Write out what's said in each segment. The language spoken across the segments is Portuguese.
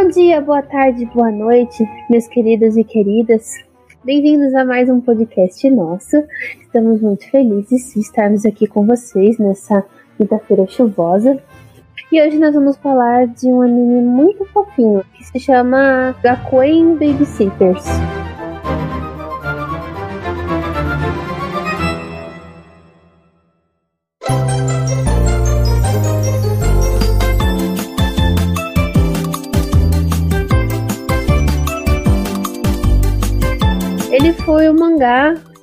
Bom dia, boa tarde, boa noite, meus queridos e queridas. Bem-vindos a mais um podcast nosso. Estamos muito felizes de estarmos aqui com vocês nessa quinta-feira chuvosa. E hoje nós vamos falar de um anime muito fofinho que se chama Gakuen Babysitters.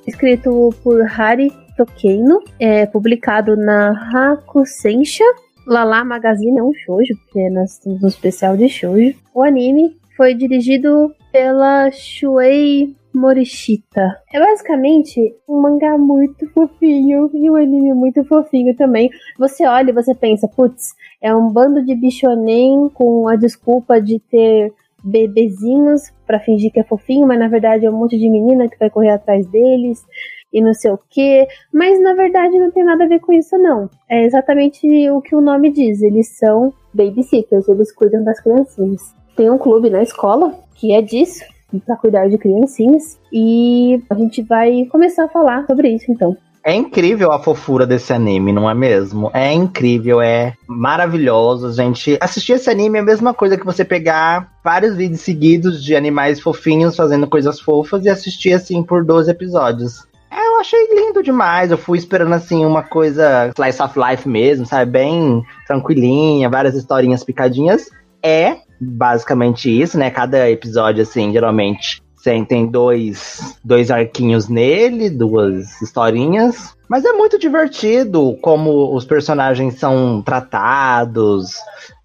Escrito por Hari Tokeino, é, publicado na Hakusensha. Lala Magazine é um shoujo, porque nós temos um especial de shoujo. O anime foi dirigido pela Shuei Morishita. É basicamente um mangá muito fofinho e um anime muito fofinho também. Você olha e você pensa, putz, é um bando de bichonem com a desculpa de ter bebezinhos para fingir que é fofinho, mas na verdade é um monte de menina que vai correr atrás deles e não sei o que. Mas na verdade não tem nada a ver com isso, não. É exatamente o que o nome diz. Eles são babysitters, eles cuidam das criancinhas. Tem um clube na escola que é disso, para cuidar de criancinhas. E a gente vai começar a falar sobre isso então. É incrível a fofura desse anime, não é mesmo? É incrível, é maravilhoso, gente. Assistir esse anime é a mesma coisa que você pegar vários vídeos seguidos de animais fofinhos fazendo coisas fofas e assistir assim por 12 episódios. É, eu achei lindo demais. Eu fui esperando assim uma coisa slice of life mesmo, sabe? Bem tranquilinha, várias historinhas picadinhas. É basicamente isso, né? Cada episódio, assim, geralmente tem dois, dois arquinhos nele, duas historinhas. Mas é muito divertido como os personagens são tratados,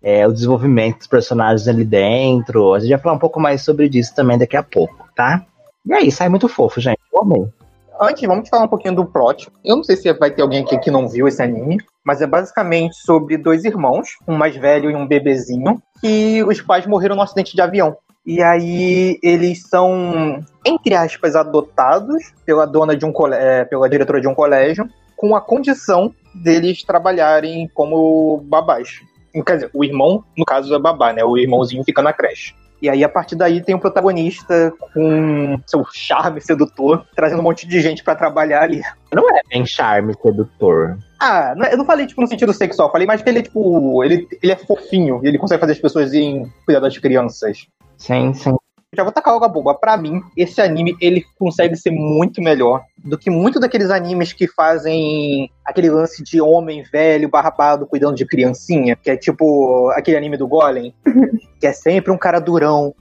é, o desenvolvimento dos personagens ali dentro. A gente vai falar um pouco mais sobre isso também daqui a pouco, tá? E aí, sai muito fofo, gente. Eu amei. Antes, vamos falar um pouquinho do plot. Eu não sei se vai ter alguém aqui que não viu esse anime, mas é basicamente sobre dois irmãos, um mais velho e um bebezinho, que os pais morreram num acidente de avião. E aí eles são, entre aspas, adotados pela dona de um é, pela diretora de um colégio, com a condição deles trabalharem como babás. Quer dizer, o irmão, no caso, é babá, né? O irmãozinho fica na creche. E aí, a partir daí, tem o um protagonista com seu charme sedutor, trazendo um monte de gente para trabalhar ali. Não é bem charme sedutor. Ah, eu não falei, tipo, no sentido sexual, falei mais que ele, tipo, ele, ele é fofinho e ele consegue fazer as pessoas irem cuidar das crianças. Sim, sim. Já vou tacar algo boba. Pra mim, esse anime, ele consegue ser muito melhor do que muito daqueles animes que fazem aquele lance de homem velho, barbado, cuidando de criancinha, que é tipo aquele anime do Golem, que é sempre um cara durão,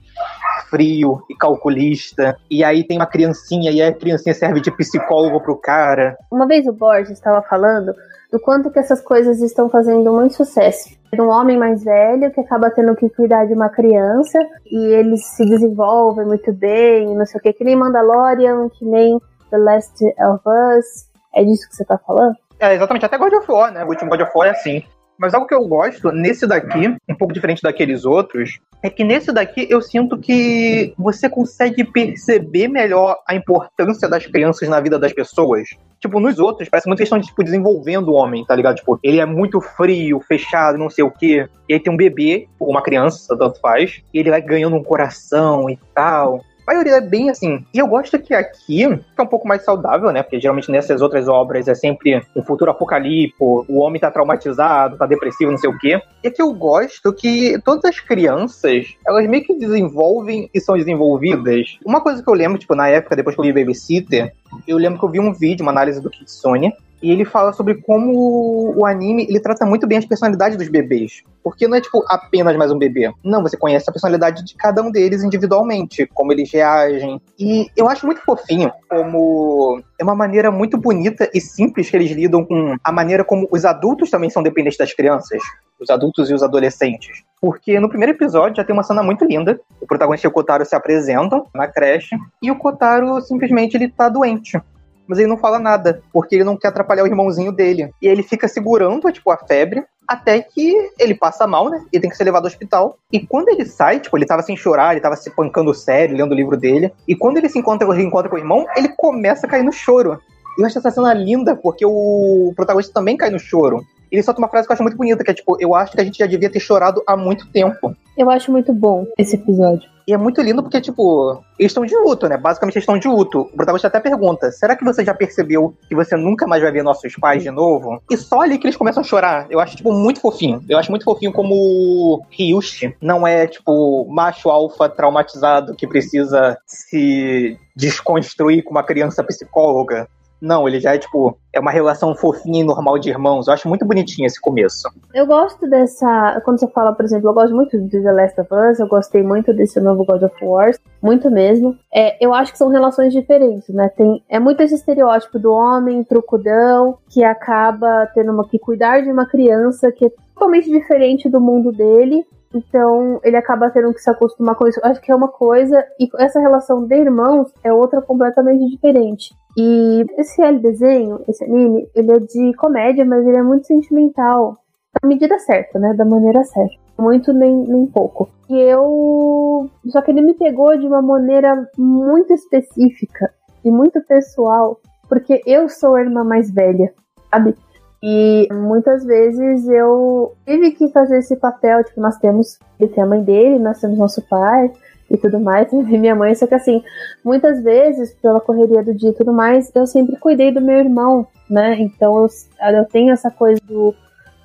frio e calculista. E aí tem uma criancinha e a criancinha serve de psicólogo pro cara. Uma vez o Borges estava falando do quanto que essas coisas estão fazendo muito sucesso. Um homem mais velho que acaba tendo que cuidar de uma criança e eles se desenvolvem muito bem, não sei o que, que nem Mandalorian, que nem The Last of Us. É disso que você tá falando? É, exatamente. Até God of War, né? O último God of War é assim. Mas algo que eu gosto nesse daqui, um pouco diferente daqueles outros, é que nesse daqui eu sinto que você consegue perceber melhor a importância das crianças na vida das pessoas. Tipo, nos outros, parece muito questão de, tipo, desenvolvendo o homem, tá ligado? Tipo, ele é muito frio, fechado, não sei o quê. E aí tem um bebê, uma criança, tanto faz, e ele vai ganhando um coração e tal. Maioria é bem assim. E eu gosto que aqui é um pouco mais saudável, né? Porque geralmente nessas outras obras é sempre um futuro apocalíptico, o homem tá traumatizado, tá depressivo, não sei o quê. E aqui eu gosto que todas as crianças, elas meio que desenvolvem e são desenvolvidas. Uma coisa que eu lembro, tipo, na época, depois que eu li Babysitter, eu lembro que eu vi um vídeo, uma análise do Kitsune, e ele fala sobre como o anime ele trata muito bem as personalidades dos bebês. Porque não é tipo apenas mais um bebê. Não, você conhece a personalidade de cada um deles individualmente, como eles reagem. E eu acho muito fofinho como é uma maneira muito bonita e simples que eles lidam com a maneira como os adultos também são dependentes das crianças. Os adultos e os adolescentes. Porque no primeiro episódio já tem uma cena muito linda. O protagonista e o Kotaro se apresentam na creche e o Kotaro simplesmente ele tá doente mas ele não fala nada, porque ele não quer atrapalhar o irmãozinho dele. E ele fica segurando, tipo, a febre, até que ele passa mal, né? E tem que ser levado ao hospital. E quando ele sai, tipo, ele tava sem chorar, ele tava se pancando sério, lendo o livro dele. E quando ele se encontra, reencontra com o irmão, ele começa a cair no choro. E eu acho essa cena linda, porque o protagonista também cai no choro. Ele solta uma frase que eu acho muito bonita, que é tipo, eu acho que a gente já devia ter chorado há muito tempo. Eu acho muito bom esse episódio. E é muito lindo porque, tipo, eles estão de luto, né? Basicamente eles estão de luto. O protagonista até pergunta: será que você já percebeu que você nunca mais vai ver nossos pais de novo? E só ali que eles começam a chorar. Eu acho, tipo, muito fofinho. Eu acho muito fofinho como o Ryushi não é, tipo, macho alfa traumatizado que precisa se desconstruir com uma criança psicóloga. Não, ele já é tipo, é uma relação fofinha e normal de irmãos. Eu acho muito bonitinho esse começo. Eu gosto dessa. Quando você fala, por exemplo, eu gosto muito de The Last of Us, eu gostei muito desse novo God of War, muito mesmo. É, eu acho que são relações diferentes, né? Tem, é muito esse estereótipo do homem trucudão que acaba tendo uma, que cuidar de uma criança que é totalmente diferente do mundo dele. Então ele acaba tendo que se acostumar com isso. Acho que é uma coisa, e essa relação de irmãos é outra completamente diferente. E esse desenho, esse anime, ele é de comédia, mas ele é muito sentimental. Da medida certa, né? Da maneira certa. Muito nem, nem pouco. E eu. Só que ele me pegou de uma maneira muito específica e muito pessoal. Porque eu sou a irmã mais velha, sabe? E muitas vezes eu tive que fazer esse papel, tipo, nós temos, ele tem a mãe dele, nós temos nosso pai, e tudo mais, e minha mãe, só que assim, muitas vezes, pela correria do dia e tudo mais, eu sempre cuidei do meu irmão, né? Então eu, eu tenho essa coisa do.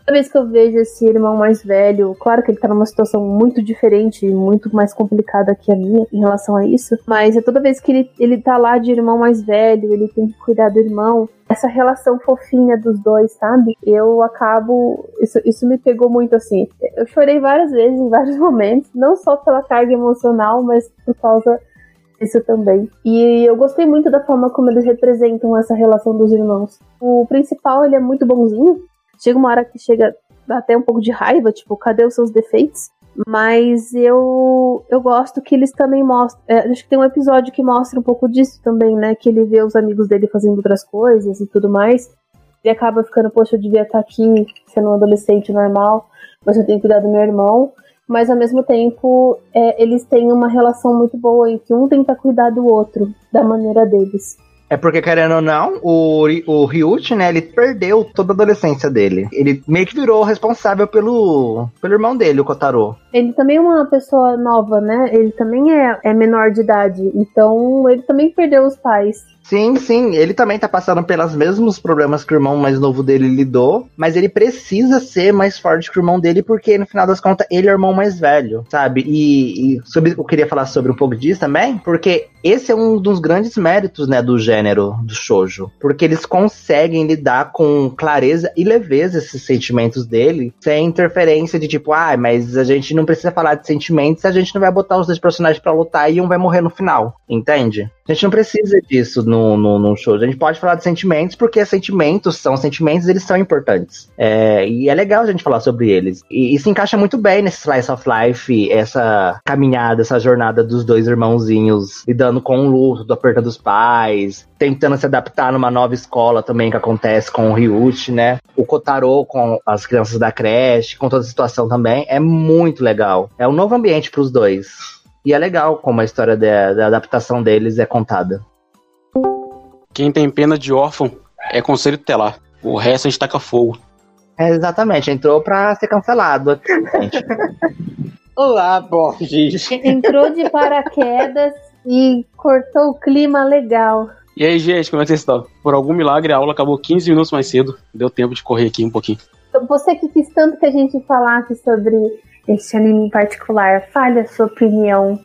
Toda vez que eu vejo esse irmão mais velho, claro que ele tá numa situação muito diferente, muito mais complicada que a minha em relação a isso, mas é toda vez que ele, ele tá lá de irmão mais velho, ele tem que cuidar do irmão, essa relação fofinha dos dois, sabe? Eu acabo. Isso, isso me pegou muito assim. Eu chorei várias vezes em vários momentos, não só pela carga emocional, mas por causa disso também. E eu gostei muito da forma como eles representam essa relação dos irmãos. O principal, ele é muito bonzinho. Chega uma hora que chega até um pouco de raiva, tipo, cadê os seus defeitos? Mas eu eu gosto que eles também mostram. É, acho que tem um episódio que mostra um pouco disso também, né? Que ele vê os amigos dele fazendo outras coisas e tudo mais. Ele acaba ficando, poxa, eu devia estar aqui sendo um adolescente normal, mas eu tenho que cuidar do meu irmão. Mas ao mesmo tempo, é, eles têm uma relação muito boa em que um tenta cuidar do outro, da maneira deles. É porque, querendo ou não, o, o Ryuchi, né, ele perdeu toda a adolescência dele. Ele meio que virou responsável pelo, pelo irmão dele, o Kotaro. Ele também é uma pessoa nova, né? Ele também é, é menor de idade. Então, ele também perdeu os pais. Sim, sim, ele também tá passando pelos mesmos problemas que o irmão mais novo dele lidou, mas ele precisa ser mais forte que o irmão dele, porque no final das contas ele é o irmão mais velho, sabe? E, e sobre, eu queria falar sobre um pouco disso também, porque esse é um dos grandes méritos, né, do gênero do shoujo, porque eles conseguem lidar com clareza e leveza esses sentimentos dele, sem interferência de tipo, ah, mas a gente não precisa falar de sentimentos, a gente não vai botar os dois personagens para lutar e um vai morrer no final, entende? A gente não precisa disso no, no, no show. A gente pode falar de sentimentos, porque sentimentos são sentimentos, eles são importantes. É, e é legal a gente falar sobre eles. E, e se encaixa muito bem nesse Slice of Life, essa caminhada, essa jornada dos dois irmãozinhos lidando com o luto, do aperto dos pais, tentando se adaptar numa nova escola também que acontece com o Ryuchi, né? O Kotaro com as crianças da creche, com toda a situação também. É muito legal. É um novo ambiente para os dois. E é legal como a história da, da adaptação deles é contada. Quem tem pena de órfão é conselho tutelar. O resto a gente taca fogo. É, exatamente, entrou pra ser cancelado. Olá, Borges. Entrou de paraquedas e cortou o clima legal. E aí, gente, como é que vocês estão? Por algum milagre, a aula acabou 15 minutos mais cedo. Deu tempo de correr aqui um pouquinho. Você que quis tanto que a gente falasse sobre esse anime em particular. Fale a sua opinião.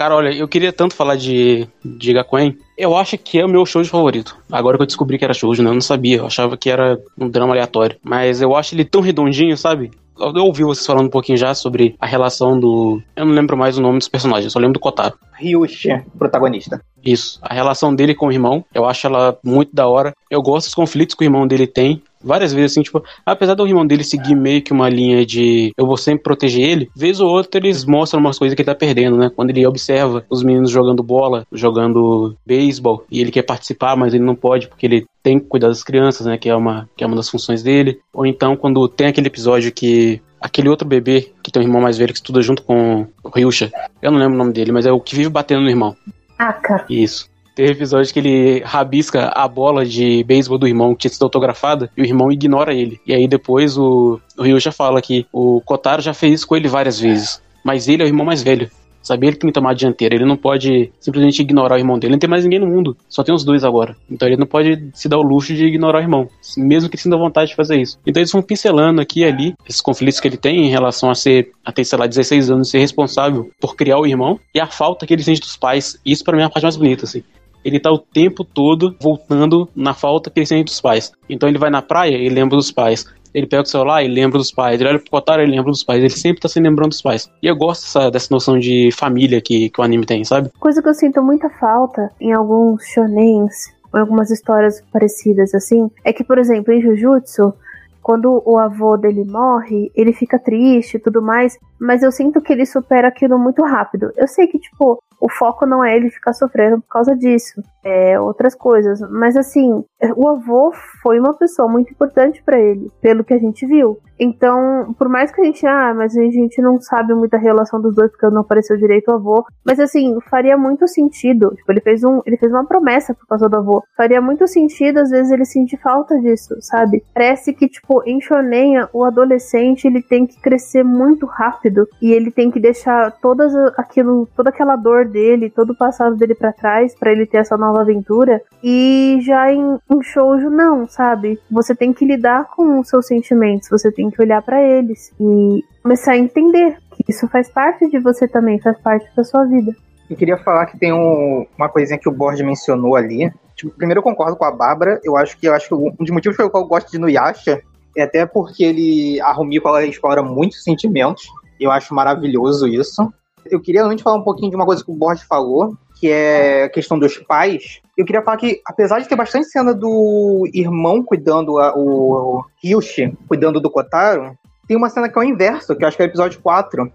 Cara, olha, eu queria tanto falar de, de Gakuen. Eu acho que é o meu show de favorito. Agora que eu descobri que era show, né? Eu não sabia. Eu achava que era um drama aleatório. Mas eu acho ele tão redondinho, sabe? Eu ouvi vocês falando um pouquinho já sobre a relação do. Eu não lembro mais o nome dos personagens, só lembro do Kotaro. Ryushi, protagonista. Isso. A relação dele com o irmão, eu acho ela muito da hora. Eu gosto dos conflitos que o irmão dele tem várias vezes, assim, tipo, apesar do irmão dele seguir meio que uma linha de eu vou sempre proteger ele, vez ou outra eles mostram umas coisas que ele tá perdendo, né? Quando ele observa os meninos jogando bola, jogando beisebol, e ele quer participar, mas ele não pode porque ele tem que cuidar das crianças, né? Que é uma, que é uma das funções dele. Ou então quando tem aquele episódio que aquele outro bebê que tem um irmão mais velho que estuda junto com o Ryusha. Eu não lembro o nome dele, mas é o que vive batendo no irmão. Aka. Isso. Tem episódio que ele rabisca a bola de beisebol do irmão que tinha sido autografada e o irmão ignora ele. E aí depois o, o Ryu já fala que o Kotaro já fez isso com ele várias vezes. Mas ele é o irmão mais velho. Sabe? Ele tem que tomar a dianteira. Ele não pode simplesmente ignorar o irmão dele. Não tem mais ninguém no mundo. Só tem os dois agora. Então ele não pode se dar o luxo de ignorar o irmão. Mesmo que sinta vontade de fazer isso. Então eles vão pincelando aqui e ali esses conflitos que ele tem em relação a ser, a ter, sei lá, 16 anos, ser responsável por criar o irmão e a falta que ele sente dos pais. Isso para mim é a parte mais bonita, assim ele tá o tempo todo voltando na falta que ele sente dos pais. Então ele vai na praia e lembra dos pais. Ele pega o celular e lembra dos pais. Ele olha pro Kotaro e lembra dos pais. Ele sempre tá se lembrando dos pais. E eu gosto dessa, dessa noção de família que, que o anime tem, sabe? Coisa que eu sinto muita falta em alguns shonens, em algumas histórias parecidas assim, é que, por exemplo, em Jujutsu, quando o avô dele morre, ele fica triste e tudo mais, mas eu sinto que ele supera aquilo muito rápido. Eu sei que, tipo, o foco não é ele ficar sofrendo por causa disso, é outras coisas, mas assim, o avô foi uma pessoa muito importante para ele, pelo que a gente viu. Então, por mais que a gente, ah, mas a gente não sabe muito a relação dos dois porque não apareceu direito o avô, mas assim, faria muito sentido. Tipo, ele fez um, ele fez uma promessa por causa do avô. Faria muito sentido às vezes ele sentir falta disso, sabe? Parece que tipo, em shonen, o adolescente, ele tem que crescer muito rápido e ele tem que deixar todas aquilo, toda aquela dor dele, todo o passado dele para trás para ele ter essa nova aventura. E já em, em shoujo não, sabe? Você tem que lidar com os seus sentimentos, você tem que olhar para eles e começar a entender que isso faz parte de você também, faz parte da sua vida. Eu queria falar que tem um, uma coisinha que o Borges mencionou ali. Tipo, primeiro eu concordo com a Bárbara. Eu acho que eu acho que um dos motivos pelo qual eu gosto de Nuyasha é até porque ele a Rumiko ela explora muitos sentimentos. Eu acho maravilhoso isso. Eu queria antes falar um pouquinho de uma coisa que o Borges falou, que é a questão dos pais. Eu queria falar que, apesar de ter bastante cena do irmão cuidando, a, o Ryushi cuidando do Kotaro, tem uma cena que é o inverso, que eu acho que é o episódio 4,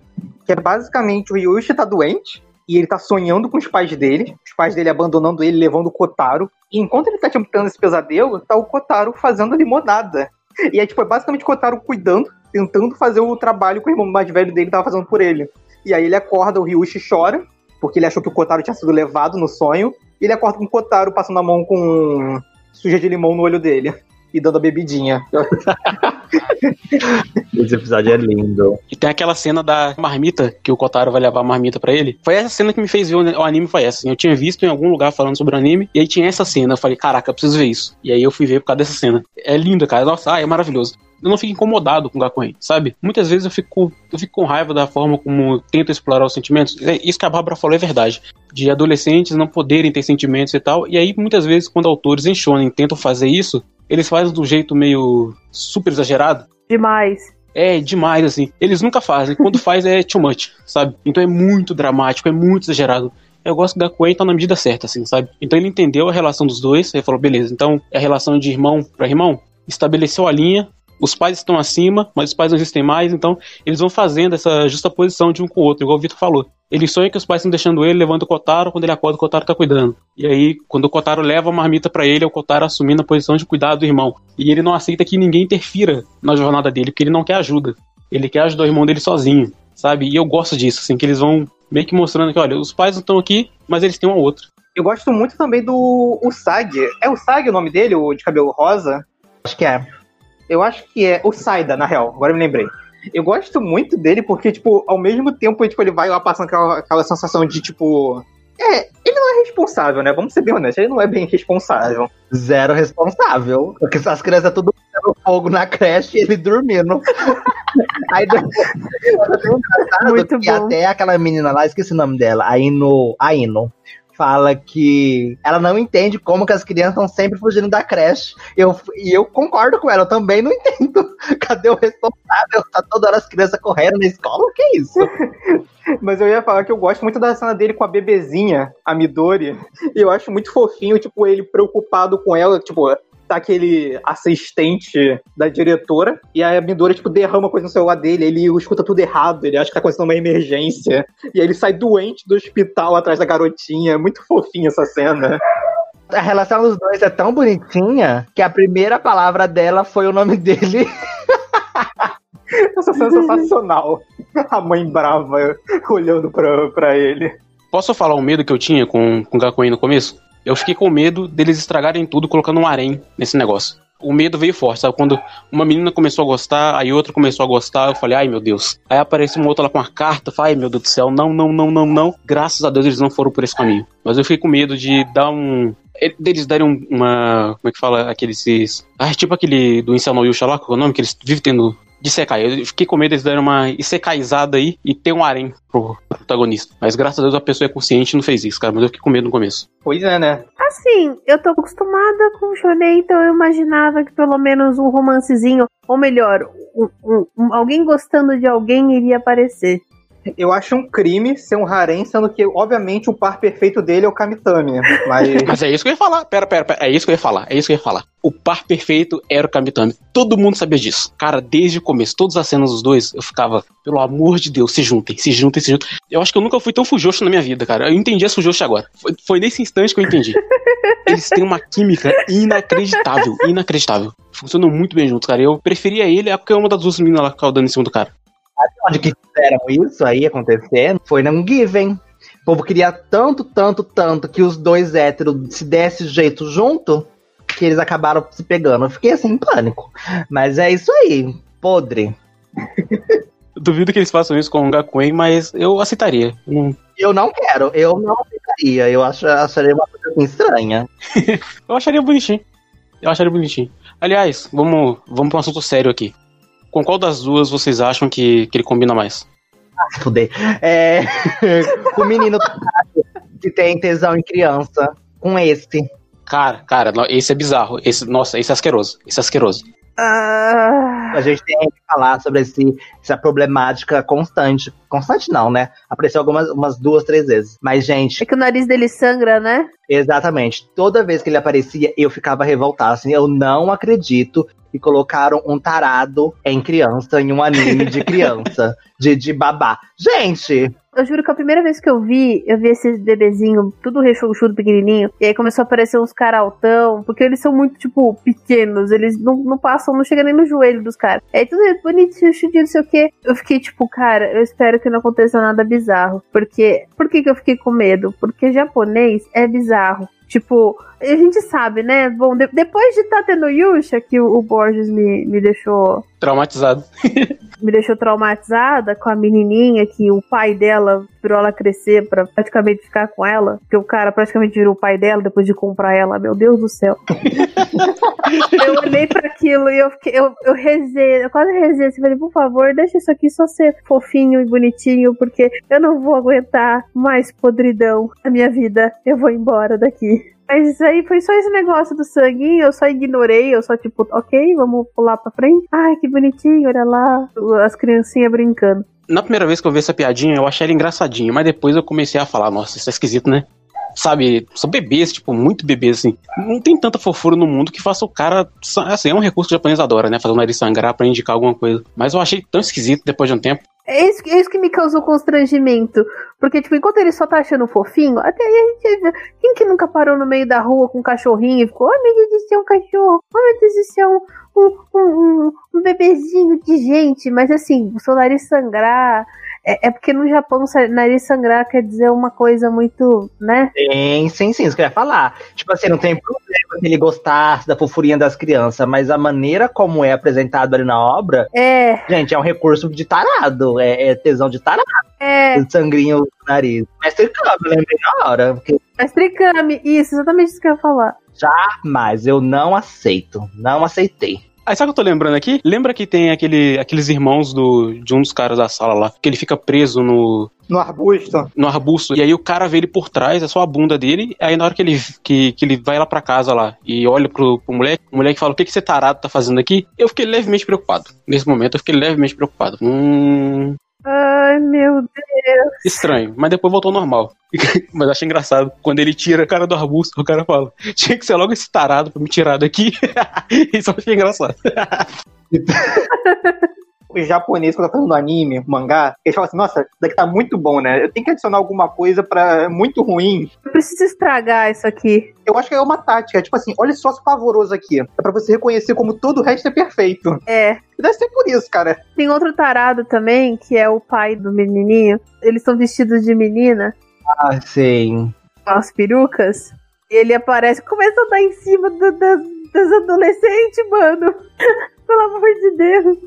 que é basicamente o Ryushi tá doente, e ele tá sonhando com os pais dele, os pais dele abandonando ele, levando o Kotaro, e enquanto ele tá tentando esse pesadelo, tá o Kotaro fazendo limonada. E é tipo, é basicamente o Kotaro cuidando, tentando fazer o trabalho que o irmão mais velho dele tava fazendo por ele. E aí ele acorda, o Ryushi chora, porque ele achou que o Kotaro tinha sido levado no sonho, e ele acorda com o Kotaro passando a mão com suja de limão no olho dele e dando a bebidinha. Esse episódio é lindo. E tem aquela cena da marmita, que o Kotaro vai levar a marmita para ele. Foi essa cena que me fez ver o anime, foi essa. Eu tinha visto em algum lugar falando sobre o anime, e aí tinha essa cena. Eu falei, caraca, eu preciso ver isso. E aí eu fui ver por causa dessa cena. É linda, cara. Nossa, ah, é maravilhoso eu não fico incomodado com o Gakuen, sabe? Muitas vezes eu fico, eu fico com raiva da forma como tento explorar os sentimentos. É, isso que a Bárbara falou é verdade. De adolescentes não poderem ter sentimentos e tal. E aí, muitas vezes, quando autores em shonen tentam fazer isso, eles fazem um jeito meio super exagerado. Demais. É, demais, assim. Eles nunca fazem. Quando faz é too much, sabe? Então é muito dramático, é muito exagerado eu gosto que o Gakuen tá na medida certa, assim, sabe? Então ele entendeu a relação dos dois, ele falou, beleza, então é a relação de irmão para irmão, estabeleceu a linha, os pais estão acima, mas os pais não existem mais, então eles vão fazendo essa justa posição de um com o outro, igual o Vitor falou. Ele sonha que os pais estão deixando ele, levando o Kotaro, quando ele acorda, o Kotaro tá cuidando. E aí, quando o Kotaro leva a marmita para ele, é o Kotaro assumindo a posição de cuidar do irmão. E ele não aceita que ninguém interfira na jornada dele, porque ele não quer ajuda. Ele quer ajudar o irmão dele sozinho, sabe? E eu gosto disso, assim, que eles vão meio que mostrando que, olha, os pais não estão aqui, mas eles têm um outro. Eu gosto muito também do Usagi. É o Sag o nome dele, o de cabelo rosa? Acho que é. Eu acho que é o Saida, na real, agora eu me lembrei. Eu gosto muito dele porque, tipo, ao mesmo tempo, tipo, ele vai lá passando aquela, aquela sensação de, tipo. É, ele não é responsável, né? Vamos ser bem honestos, ele não é bem responsável. Zero responsável. Porque as crianças tudo pegando fogo na creche e ele dormindo. Aí Muito bom. até aquela menina lá, esqueci o nome dela, a Ino, a Ino fala que ela não entende como que as crianças estão sempre fugindo da creche. Eu, e eu concordo com ela, eu também não entendo. Cadê o responsável? Tá toda hora as crianças correndo na escola? O que é isso? Mas eu ia falar que eu gosto muito da cena dele com a bebezinha, a Midori. E eu acho muito fofinho, tipo, ele preocupado com ela, tipo, tá aquele assistente da diretora, e a Midori, tipo, derrama coisa no celular dele, ele escuta tudo errado, ele acha que tá acontecendo uma emergência, e aí ele sai doente do hospital atrás da garotinha, é muito fofinha essa cena. A relação dos dois é tão bonitinha que a primeira palavra dela foi o nome dele. Essa cena é sensacional. A mãe brava olhando pra, pra ele. Posso falar o medo que eu tinha com, com o Gakuen no começo? Eu fiquei com medo deles estragarem tudo colocando um harém nesse negócio. O medo veio forte, sabe? Quando uma menina começou a gostar, aí outra começou a gostar, eu falei, ai meu Deus. Aí apareceu uma outra lá com uma carta, falei, ai meu Deus do céu, não, não, não, não, não. Graças a Deus eles não foram por esse caminho. Mas eu fiquei com medo de dar um. Deles darem uma. Como é que fala? Aqueles. Ah, tipo aquele do Incel no Yusha lá, qual é o nome? Que eles vivem tendo de secar. Eu fiquei com medo deles darem uma secaizada aí e ter um harém pro protagonista. Mas graças a Deus a pessoa é consciente e não fez isso, cara. Mas eu fiquei com medo no começo. Pois é, né? Assim, eu tô acostumada com o shonen, então eu imaginava que pelo menos um romancezinho, ou melhor, um, um, um, alguém gostando de alguém iria aparecer. Eu acho um crime ser um harem, sendo que, obviamente, o par perfeito dele é o Kamitami. Mas... Mas é isso que eu ia falar. Pera, pera, pera. É isso que eu ia falar. É isso que eu ia falar. O par perfeito era o Kamitami. Todo mundo sabia disso. Cara, desde o começo, todas as cenas dos dois, eu ficava, pelo amor de Deus, se juntem, se juntem, se juntem. Eu acho que eu nunca fui tão fujoshi na minha vida, cara. Eu entendi a fujoshi agora. Foi, foi nesse instante que eu entendi. Eles têm uma química inacreditável, inacreditável. Funcionam muito bem juntos, cara. Eu preferia ele é porque é uma das duas meninas lá que ficava dando em cima do cara. Sabe onde que fizeram isso aí acontecer? Foi num Given. O povo queria tanto, tanto, tanto que os dois héteros se desse jeito junto que eles acabaram se pegando. Eu fiquei assim em pânico. Mas é isso aí, podre. Duvido que eles façam isso com o Gakuen, mas eu aceitaria. Hum. Eu não quero, eu não aceitaria. Eu acho, acharia uma coisa assim estranha. eu acharia bonitinho. Eu acharia bonitinho. Aliás, vamos, vamos para um assunto sério aqui. Com qual das duas vocês acham que, que ele combina mais? Ah, fudei. É. o menino que tem tesão em criança. Com esse. Cara, cara, esse é bizarro. Esse, nossa, esse é asqueroso. Esse é asqueroso. Ah, A gente tem que falar sobre esse, essa problemática constante. Constante não, né? Apareceu algumas umas duas, três vezes. Mas, gente, é que o nariz dele sangra, né? exatamente. Toda vez que ele aparecia, eu ficava revoltado. Assim, eu não acredito que colocaram um tarado em criança, em um anime de criança, de, de babá. Gente, Eu juro que a primeira vez que eu vi, eu vi esse bebezinho, tudo rechonchudo, pequenininho, e aí começou a aparecer uns caras altão, porque eles são muito, tipo, pequenos, eles não, não passam, não chega nem no joelho dos caras. Aí tudo é bonitinho, chudinho, não sei o quê. Eu fiquei, tipo, cara, eu espero que não aconteça nada bizarro. Porque, por que que eu fiquei com medo? Porque japonês é bizarro. Tipo, a gente sabe, né? Bom, de- depois de estar tendo Yusha, que o, o Borges me, me deixou Traumatizado. me deixou traumatizada com a menininha que o pai dela virou ela crescer pra praticamente ficar com ela, que o cara praticamente virou o pai dela depois de comprar ela. Meu Deus do céu. eu olhei pra aquilo e eu fiquei, eu, eu rezei, eu quase rezei assim, falei, por favor, deixa isso aqui só ser fofinho e bonitinho, porque eu não vou aguentar mais podridão na minha vida. Eu vou embora daqui. Mas aí foi só esse negócio do sanguinho, eu só ignorei, eu só tipo, ok, vamos pular pra frente. Ai, que bonitinho, olha lá, as criancinhas brincando. Na primeira vez que eu vi essa piadinha, eu achei ela engraçadinha, mas depois eu comecei a falar, nossa, isso é esquisito, né? Sabe, são bebês, tipo, muito bebês, assim. Não tem tanta fofura no mundo que faça o cara. Assim, é um recurso que o japonês adora, né? Fazer o nariz sangrar pra indicar alguma coisa. Mas eu achei tão esquisito depois de um tempo. É isso, é isso que me causou constrangimento. Porque, tipo, enquanto ele só tá achando fofinho, até aí a gente. Quem que nunca parou no meio da rua com um cachorrinho e ficou, ai meu Deus, isso é um cachorro, ai meu Deus, isso é um, um, um, um, bebezinho de gente. Mas assim, o seu nariz sangrar. É, é porque no Japão nariz sangrar quer dizer uma coisa muito, né? Sim, sim, sim, isso que eu ia falar. Tipo assim, não tem problema se ele gostasse da fofurinha das crianças, mas a maneira como é apresentado ali na obra, É, gente, é um recurso de tarado. É, é tesão de tarado, é. sangrinho no nariz. Mestre Kami, eu lembrei na hora. Porque Mas tricame, isso, exatamente isso que eu ia falar. jamais, eu não aceito. Não aceitei. Aí sabe o que eu tô lembrando aqui? Lembra que tem aquele, aqueles irmãos do, de um dos caras da sala lá, que ele fica preso no, No arbusto. no arbusto, e aí o cara vê ele por trás, é só a bunda dele, aí na hora que ele, que, que ele vai lá pra casa lá e olha pro, pro moleque, o moleque fala, o que, que você tarado tá fazendo aqui? Eu fiquei levemente preocupado. Nesse momento eu fiquei levemente preocupado. Hum, Ai, meu Deus. estranho, mas depois voltou ao normal. mas achei engraçado, quando ele tira a cara do arbusto, o cara fala, tinha que ser logo esse tarado pra me tirar daqui. Isso eu achei engraçado. Os japoneses, quando tá fazendo anime, mangá, eles falam assim, nossa, isso daqui tá muito bom, né? Eu tenho que adicionar alguma coisa pra muito ruim. Eu preciso estragar isso aqui. Eu acho que é uma tática. Tipo assim, olha só esse pavoroso aqui. É pra você reconhecer como todo o resto é perfeito. É. Deve ser por isso, cara. Tem outro tarado também, que é o pai do menininho. Eles são vestidos de menina, Ah, sim. com as perucas. Ele aparece, começa a dar em cima do, das, das adolescentes, mano. Pelo amor de Deus.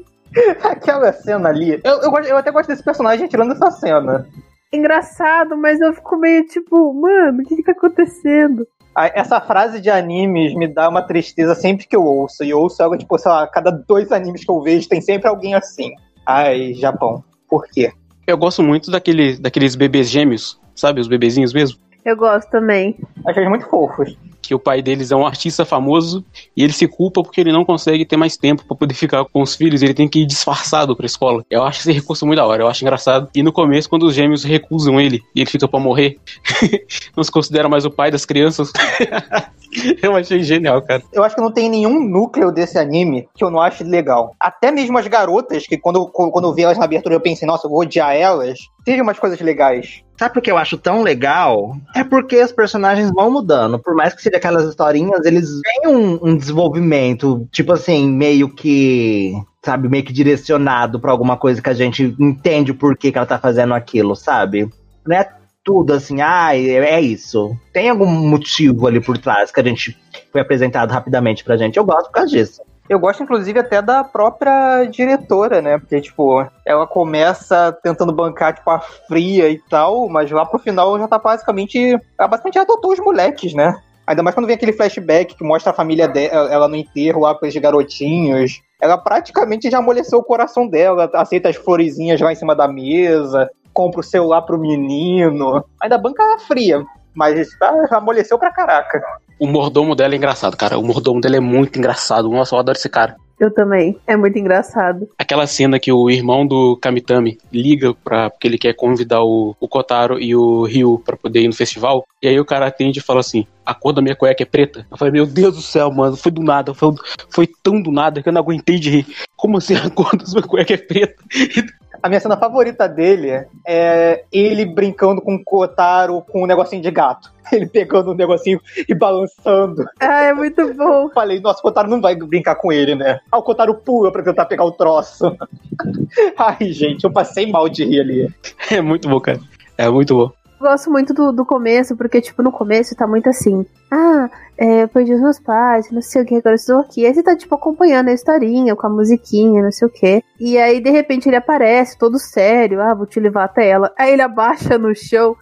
Aquela cena ali. Eu, eu, eu até gosto desse personagem tirando essa cena. Engraçado, mas eu fico meio tipo, mano, o que, que tá acontecendo? Essa frase de animes me dá uma tristeza sempre que eu ouço. E eu ouço algo, tipo, sei lá, cada dois animes que eu vejo tem sempre alguém assim. Ai, Japão. Por quê? Eu gosto muito daquele, daqueles bebês gêmeos, sabe? Os bebezinhos mesmo. Eu gosto também. Achei eles muito fofos. Que o pai deles é um artista famoso e ele se culpa porque ele não consegue ter mais tempo pra poder ficar com os filhos. Ele tem que ir disfarçado pra escola. Eu acho esse recurso muito da hora, eu acho engraçado. E no começo, quando os gêmeos recusam ele e ele fica pra morrer, não se considera mais o pai das crianças. eu achei genial, cara. Eu acho que não tem nenhum núcleo desse anime que eu não ache legal. Até mesmo as garotas, que quando, quando eu vi elas na abertura eu pensei, nossa, eu vou odiar elas. Teve umas coisas legais. Sabe por que eu acho tão legal? É porque os personagens vão mudando. Por mais que seja aquelas historinhas, eles têm um, um desenvolvimento, tipo assim, meio que. Sabe, meio que direcionado pra alguma coisa que a gente entende o porquê que ela tá fazendo aquilo, sabe? Não é tudo assim, ah, é isso. Tem algum motivo ali por trás que a gente foi apresentado rapidamente pra gente. Eu gosto por causa disso. Eu gosto, inclusive, até da própria diretora, né? Porque, tipo, ela começa tentando bancar, tipo, a fria e tal, mas lá pro final já tá basicamente. Ela basicamente adotou os moleques, né? Ainda mais quando vem aquele flashback que mostra a família dela, ela no enterro lá com os garotinhos. Ela praticamente já amoleceu o coração dela, aceita as florezinhas lá em cima da mesa, compra o celular pro menino. Ainda banca a fria, mas tá, amoleceu pra caraca. O mordomo dela é engraçado, cara. O mordomo dela é muito engraçado. Nossa, eu adoro esse cara. Eu também. É muito engraçado. Aquela cena que o irmão do Kamitami liga pra, porque ele quer convidar o, o Kotaro e o Ryu pra poder ir no festival. E aí o cara atende e fala assim: a cor da minha cueca é preta. Eu falei, meu Deus do céu, mano, foi do nada. Foi, foi tão do nada que eu não aguentei de rir. Como assim a cor da sua cueca é preta? A minha cena favorita dele é ele brincando com o Kotaro com um negocinho de gato. Ele pegando um negocinho e balançando. Ah, é muito bom. Eu falei, nossa, o Kotaro não vai brincar com ele, né? Ah, o Kotaro pula pra tentar pegar o troço. Ai, gente, eu passei mal de rir ali. É muito bom, cara. É muito bom. Eu gosto muito do, do começo, porque, tipo, no começo tá muito assim. Ah, é, eu perdi os meus pais, não sei o que, agora eu estou aqui. Aí você tá, tipo, acompanhando a historinha, com a musiquinha, não sei o que. E aí, de repente, ele aparece, todo sério. Ah, vou te levar até ela. Aí ele abaixa no chão.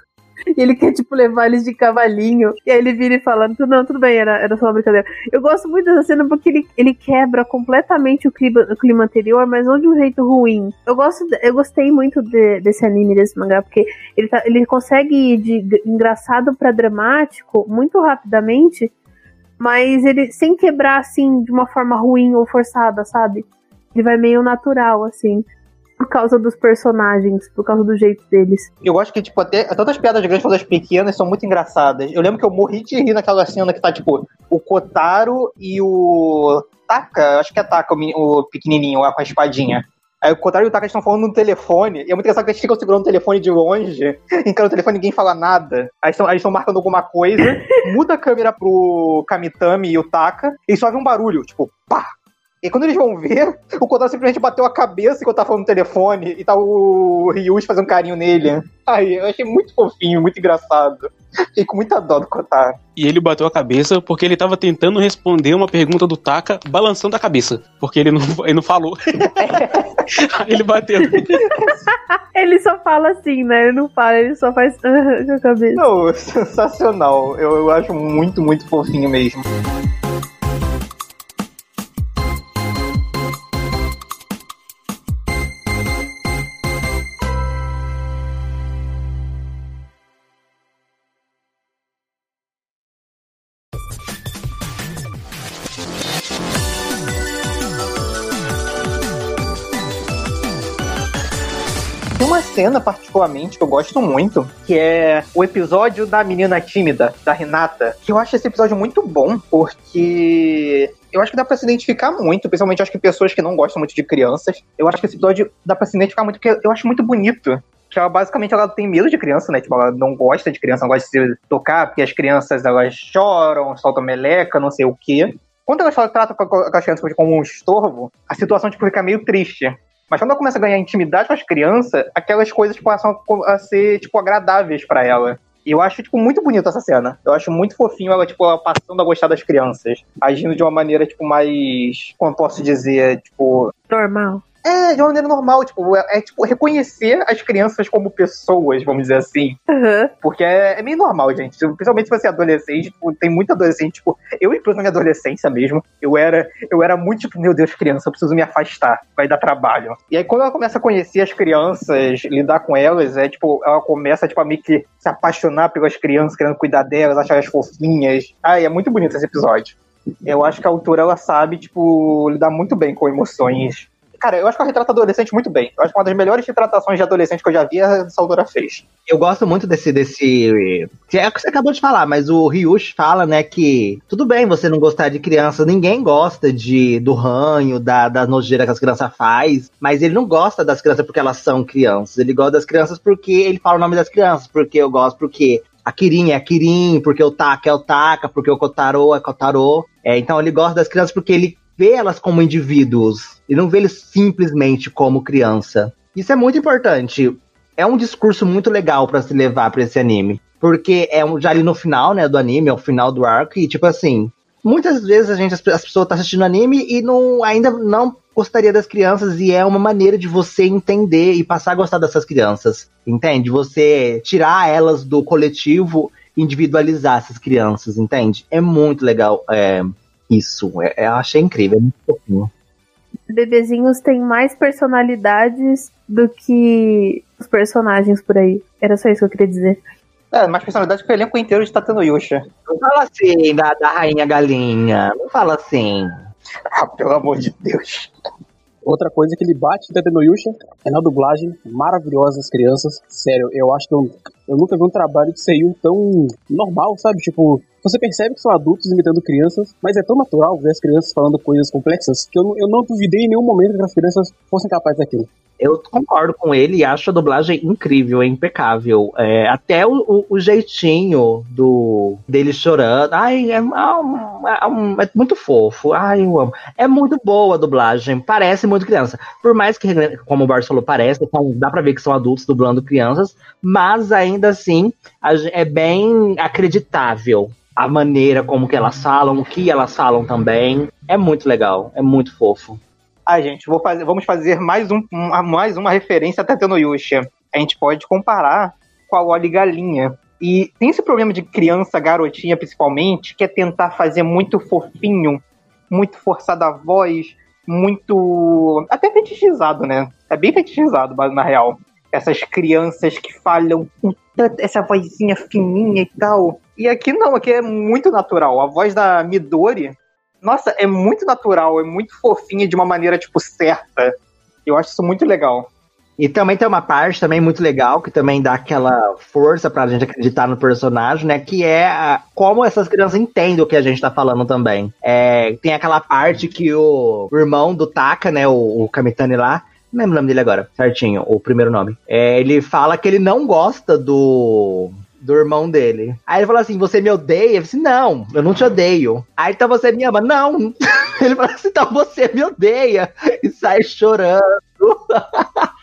E ele quer, tipo, levar eles de cavalinho. E aí ele vira e fala: Não, tudo bem, era, era só uma brincadeira. Eu gosto muito dessa cena porque ele, ele quebra completamente o clima, o clima anterior, mas não de um jeito ruim. Eu, gosto, eu gostei muito de- desse anime, desse mangá, porque ele, tá- ele consegue ir de engraçado pra dramático muito rapidamente, mas ele sem quebrar assim de uma forma ruim ou forçada, sabe? Ele vai meio natural, assim. Por causa dos personagens, por causa do jeito deles. Eu gosto que, tipo, até tanto as piadas grandes quanto as pequenas são muito engraçadas. Eu lembro que eu morri de rir naquela cena que tá, tipo, o Kotaro e o Taka, acho que é Taka, o, o pequenininho lá com a espadinha. Aí o Kotaro e o Taka estão falando no telefone, e é muito engraçado que eles ficam segurando o telefone de longe, encarando o telefone e ninguém fala nada. Aí estão, aí estão marcando alguma coisa, muda a câmera pro Kamitami e o Taka, e só vê um barulho, tipo, pá! E quando eles vão ver, o Kotaro simplesmente bateu a cabeça enquanto tá falando no telefone e tá o Ryuji fazendo carinho nele. Ai, eu achei muito fofinho, muito engraçado. Fiquei com muita dó do Kotaro. E ele bateu a cabeça porque ele tava tentando responder uma pergunta do Taka balançando a cabeça. Porque ele não, ele não falou. Aí ele bateu. Ele só fala assim, né? Ele não fala, ele só faz com a cabeça. Não, sensacional. Eu, eu acho muito, muito fofinho mesmo. Cena, particularmente, que eu gosto muito, que é o episódio da menina tímida, da Renata, que eu acho esse episódio muito bom, porque eu acho que dá pra se identificar muito, principalmente acho que pessoas que não gostam muito de crianças. Eu acho que esse episódio dá pra se identificar muito, porque eu acho muito bonito. Que ela basicamente ela tem medo de criança, né? Tipo, ela não gosta de criança, não gosta de se tocar, porque as crianças elas choram, soltam meleca, não sei o quê. Quando ela trata com as crianças como um estorvo, a situação tipo, fica meio triste. Mas quando ela começa a ganhar intimidade com as crianças, aquelas coisas passam a co- a ser, tipo, agradáveis pra ela. E eu acho, tipo, muito bonito essa cena. Eu acho muito fofinho ela, tipo, ela passando a gostar das crianças. Agindo de uma maneira, tipo, mais. Como posso dizer? Tipo. Normal. É, de uma maneira normal, tipo, é, é, tipo reconhecer as crianças como pessoas, vamos dizer assim. Uhum. Porque é, é meio normal, gente. Principalmente se você é adolescente, tipo, tem muito adolescente, tipo, eu, inclusive, na minha adolescência mesmo, eu era, eu era muito, tipo, meu Deus, criança, eu preciso me afastar, vai dar trabalho. E aí, quando ela começa a conhecer as crianças, lidar com elas, é tipo, ela começa, tipo, a meio que se apaixonar pelas crianças, querendo cuidar delas, achar elas fofinhas. Ai, é muito bonito esse episódio. Eu acho que a autora, ela sabe, tipo, lidar muito bem com emoções Cara, eu acho que ela retrata adolescente muito bem. Eu acho que uma das melhores retratações de adolescente que eu já vi essa autora fez. Eu gosto muito desse. desse é o que você acabou de falar, mas o Ryush fala, né, que tudo bem você não gostar de criança, ninguém gosta de do ranho, da, da nojeira que as crianças faz, mas ele não gosta das crianças porque elas são crianças. Ele gosta das crianças porque ele fala o nome das crianças, porque eu gosto, porque a Kirin é a Kirin, porque o Taka é o Taka, porque o Kotaro é Kotaro. É, então ele gosta das crianças porque ele vê elas como indivíduos e não vê eles simplesmente como criança. Isso é muito importante. É um discurso muito legal para se levar para esse anime. Porque é já ali no final, né, do anime, é o final do arco, e tipo assim, muitas vezes a gente, as, as pessoas estão tá assistindo anime e não, ainda não gostaria das crianças, e é uma maneira de você entender e passar a gostar dessas crianças. Entende? Você tirar elas do coletivo individualizar essas crianças, entende? É muito legal. É, isso, é, é, eu achei incrível, é muito fofinho. Bebezinhos têm mais personalidades do que os personagens por aí. Era só isso que eu queria dizer. É, mais personalidade que o elenco inteiro de Tatano Yusha. Não fala assim da, da Rainha Galinha. Não fala assim. Ah, pelo amor de Deus. Outra coisa que ele bate em no Yusha é na dublagem, maravilhosa as crianças. Sério, eu acho que eu, eu nunca vi um trabalho de Seiyu tão normal, sabe? Tipo, você percebe que são adultos imitando crianças, mas é tão natural ver as crianças falando coisas complexas que eu, eu não duvidei em nenhum momento que as crianças fossem capazes daquilo. Eu concordo com ele e acho a dublagem incrível, é impecável. É, até o, o, o, jeitinho do dele chorando. Ai, é, é, é, é, muito fofo. Ai, eu amo. É muito boa a dublagem. Parece muito criança. Por mais que, como o falou, parece, então dá pra ver que são adultos dublando crianças, mas ainda assim é bem acreditável a maneira como que elas falam, o que elas falam também. É muito legal, é muito fofo. Ah, gente, vou fazer, vamos fazer mais, um, mais uma referência a Tateno Yusha. A gente pode comparar com a Oli Galinha. E tem esse problema de criança, garotinha principalmente, que é tentar fazer muito fofinho, muito forçada a voz, muito. até fetichizado, né? É bem fetichizado, na real. Essas crianças que falham com essa vozinha fininha e tal. E aqui não, aqui é muito natural. A voz da Midori, nossa, é muito natural, é muito fofinha de uma maneira, tipo, certa. Eu acho isso muito legal. E também tem uma parte também muito legal, que também dá aquela força pra gente acreditar no personagem, né? Que é a, como essas crianças entendem o que a gente tá falando também. É, tem aquela parte que o, irmão do Taka, né? O, o Kamitani lá, não lembro o nome dele agora, certinho, o primeiro nome. É, ele fala que ele não gosta do do irmão dele. Aí ele falou assim: Você me odeia? Eu disse: Não, eu não te odeio. Aí então você me ama? Não. Ele falou assim: Então você me odeia. E sai chorando.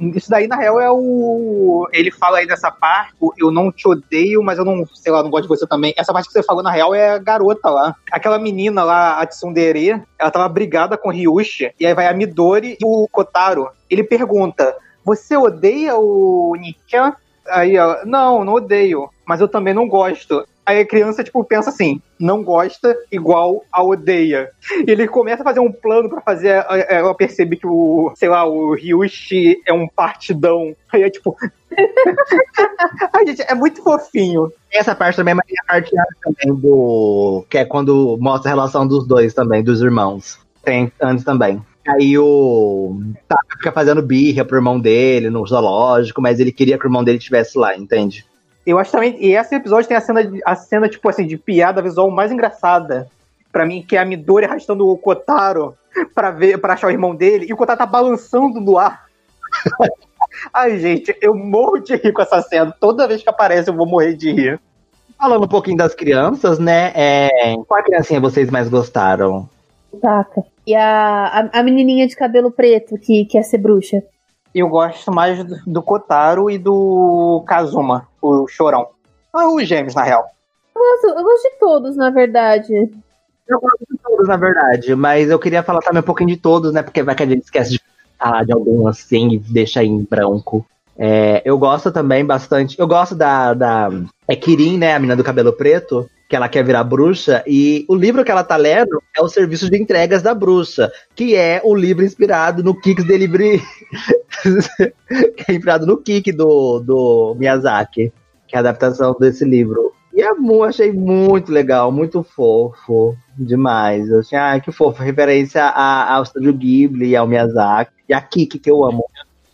Isso daí, na real, é o. Ele fala aí nessa parte, eu não te odeio, mas eu não, sei lá, não gosto de você também. Essa parte que você falou, na real, é a garota lá. Aquela menina lá, a Tsundere, ela tava brigada com o Ryushi, e aí vai a Midori e o Kotaro. Ele pergunta: Você odeia o Nichan? Aí ela, não, não odeio, mas eu também não gosto. Aí a criança, tipo, pensa assim, não gosta igual a odeia. E ele começa a fazer um plano para fazer ela perceber que o, sei lá, o Ryushi é um partidão. Aí é tipo. Ai, gente, é muito fofinho. Essa parte também é a parte também do. Que é quando mostra a relação dos dois também, dos irmãos. Tem antes também. Aí o Taka tá, fica fazendo birra pro irmão dele no zoológico, mas ele queria que o irmão dele estivesse lá, entende? Eu acho também. E esse episódio tem a cena, a cena tipo assim, de piada visual mais engraçada. para mim, que é a Midori arrastando o Kotaro pra, ver, pra achar o irmão dele, e o Kotaro tá balançando no ar. Ai, gente, eu morro de rir com essa cena. Toda vez que aparece, eu vou morrer de rir. Falando um pouquinho das crianças, né? É... Qual criancinha vocês mais gostaram? Taca. E a, a, a, menininha de cabelo preto que quer ser bruxa. Eu gosto mais do, do Kotaro e do Kazuma, o Chorão. Ah, os gêmeos, na real. Eu gosto, eu gosto de todos, na verdade. Eu gosto de todos, na verdade, mas eu queria falar também um pouquinho de todos, né? Porque vai que a gente esquece de falar de algum assim e deixa em branco. É, eu gosto também bastante. Eu gosto da, da. É Kirin, né? A menina do cabelo preto que ela quer virar bruxa, e o livro que ela tá lendo é o Serviço de Entregas da Bruxa, que é o livro inspirado no Kicks Delivery, que é inspirado no Kik do, do Miyazaki, que é a adaptação desse livro. E eu achei muito legal, muito fofo, demais. Eu achei, ai, que fofo, referência ao Studio Ghibli, ao Miyazaki, e a Kiki, que eu amo.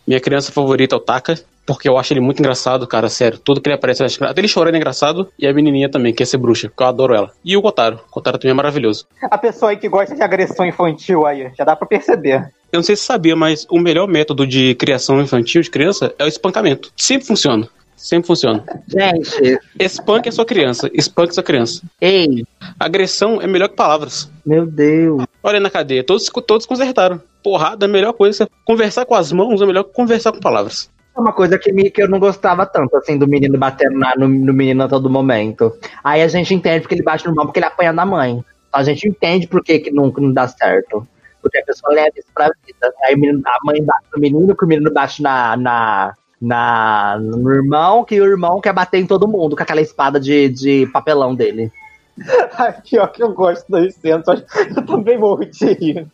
Minha criança favorita é o Taka, porque eu acho ele muito engraçado, cara, sério. Tudo que ele aparece, eu acho engraçado. Ele chorando é engraçado, e a menininha também, que é ser bruxa, que eu adoro ela. E o Kotaro. O Kotaro também é maravilhoso. A pessoa aí que gosta de agressão infantil aí, já dá pra perceber. Eu não sei se você sabia, mas o melhor método de criação infantil de criança é o espancamento. Sempre funciona. Sempre funciona. Gente. Espanque a sua criança. Espanque a sua criança. Ei. Agressão é melhor que palavras. Meu Deus. Olha na cadeia. Todos, todos consertaram. Porrada é a melhor coisa. Conversar com as mãos é melhor que conversar com palavras. É uma coisa que, me, que eu não gostava tanto, assim, do menino batendo na, no, no, menino a todo momento. Aí a gente entende porque ele bate no irmão, porque ele apanha da mãe. A gente entende por que, que, não, não dá certo. Porque a pessoa leva isso pra vida. Aí menino, a mãe bate no menino, que o menino bate na, na, na, no irmão, que o irmão quer bater em todo mundo com aquela espada de, de papelão dele. Pior que eu gosto das cenas, eu também morro de rir.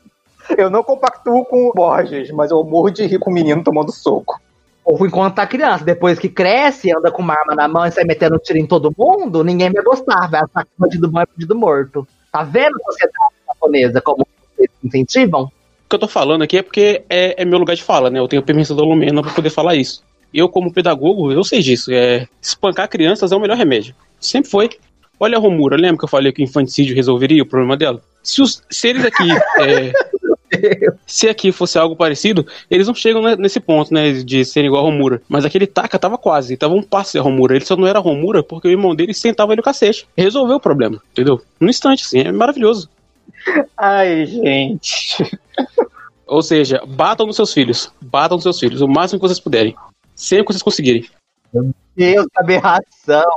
Eu não compactuo com o Borges, mas eu morro de rir com o menino tomando soco. Ou enquanto tá criança, depois que cresce, anda com uma arma na mão e sai metendo tiro em todo mundo, ninguém vai gostar, vai achar que bandido bom é bandido morto. Tá vendo a sociedade japonesa como vocês incentivam? O que eu tô falando aqui é porque é, é meu lugar de fala, né? Eu tenho permissão da Lumena pra poder falar isso. Eu, como pedagogo, eu sei disso. É, espancar crianças é o melhor remédio. Sempre foi. Olha a Romura, lembra que eu falei que o infanticídio resolveria o problema dela? Se, os, aqui é, Se aqui fosse algo parecido, eles não chegam nesse ponto, né, de serem igual a Romura. Mas aquele Taka tava quase, tava um passe a Romura. Ele só não era Romura porque o irmão dele sentava ele no cacete. Resolveu o problema, entendeu? No instante, assim, é maravilhoso. Ai, gente. Ou seja, batam nos seus filhos. Batam nos seus filhos, o máximo que vocês puderem. Sempre que vocês conseguirem. Meu Deus, que aberração.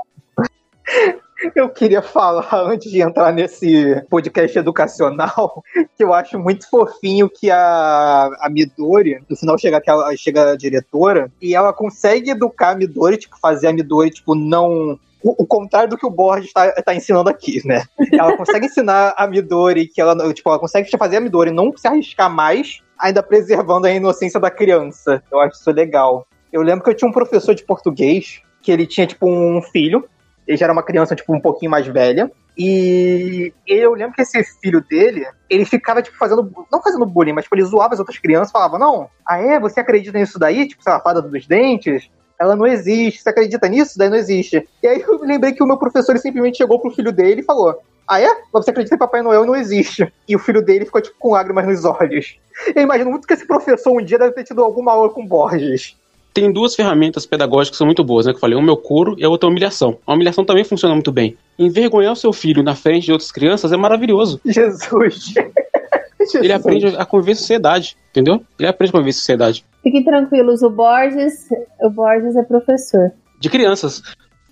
Eu queria falar, antes de entrar nesse podcast educacional, que eu acho muito fofinho que a, a Midori, no final chega, aquela, chega a diretora, e ela consegue educar a Midori, tipo, fazer a Midori, tipo, não o, contrário do que o Borges está tá ensinando aqui, né? Ela consegue ensinar a Midori que ela, tipo, ela consegue fazer a Midori não se arriscar mais, ainda preservando a inocência da criança. Eu acho isso legal. Eu lembro que eu tinha um professor de português que ele tinha, tipo, um filho ele já era uma criança, tipo, um pouquinho mais velha. E eu lembro que esse filho dele, ele ficava, tipo, fazendo. Não fazendo bullying, mas tipo, ele zoava as outras crianças falava: Não, ah é? Você acredita nisso daí? Tipo, sei fada dos dentes? Ela não existe. Você acredita nisso? Daí não existe. E aí eu lembrei que o meu professor simplesmente chegou pro filho dele e falou: Ah é? Você acredita que Papai Noel não existe? E o filho dele ficou, tipo, com lágrimas nos olhos. Eu imagino muito que esse professor um dia deve ter tido alguma aula com Borges tem duas ferramentas pedagógicas que são muito boas, né? Que eu falei, uma é o couro e a outra é a humilhação. A humilhação também funciona muito bem. Envergonhar o seu filho na frente de outras crianças é maravilhoso. Jesus. Ele aprende a conviver em sociedade, entendeu? Ele aprende a conviver em sociedade. Fiquem tranquilos, o Borges, o Borges é professor. De crianças.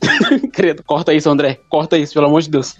Credo, corta isso, André. Corta isso, pelo amor de Deus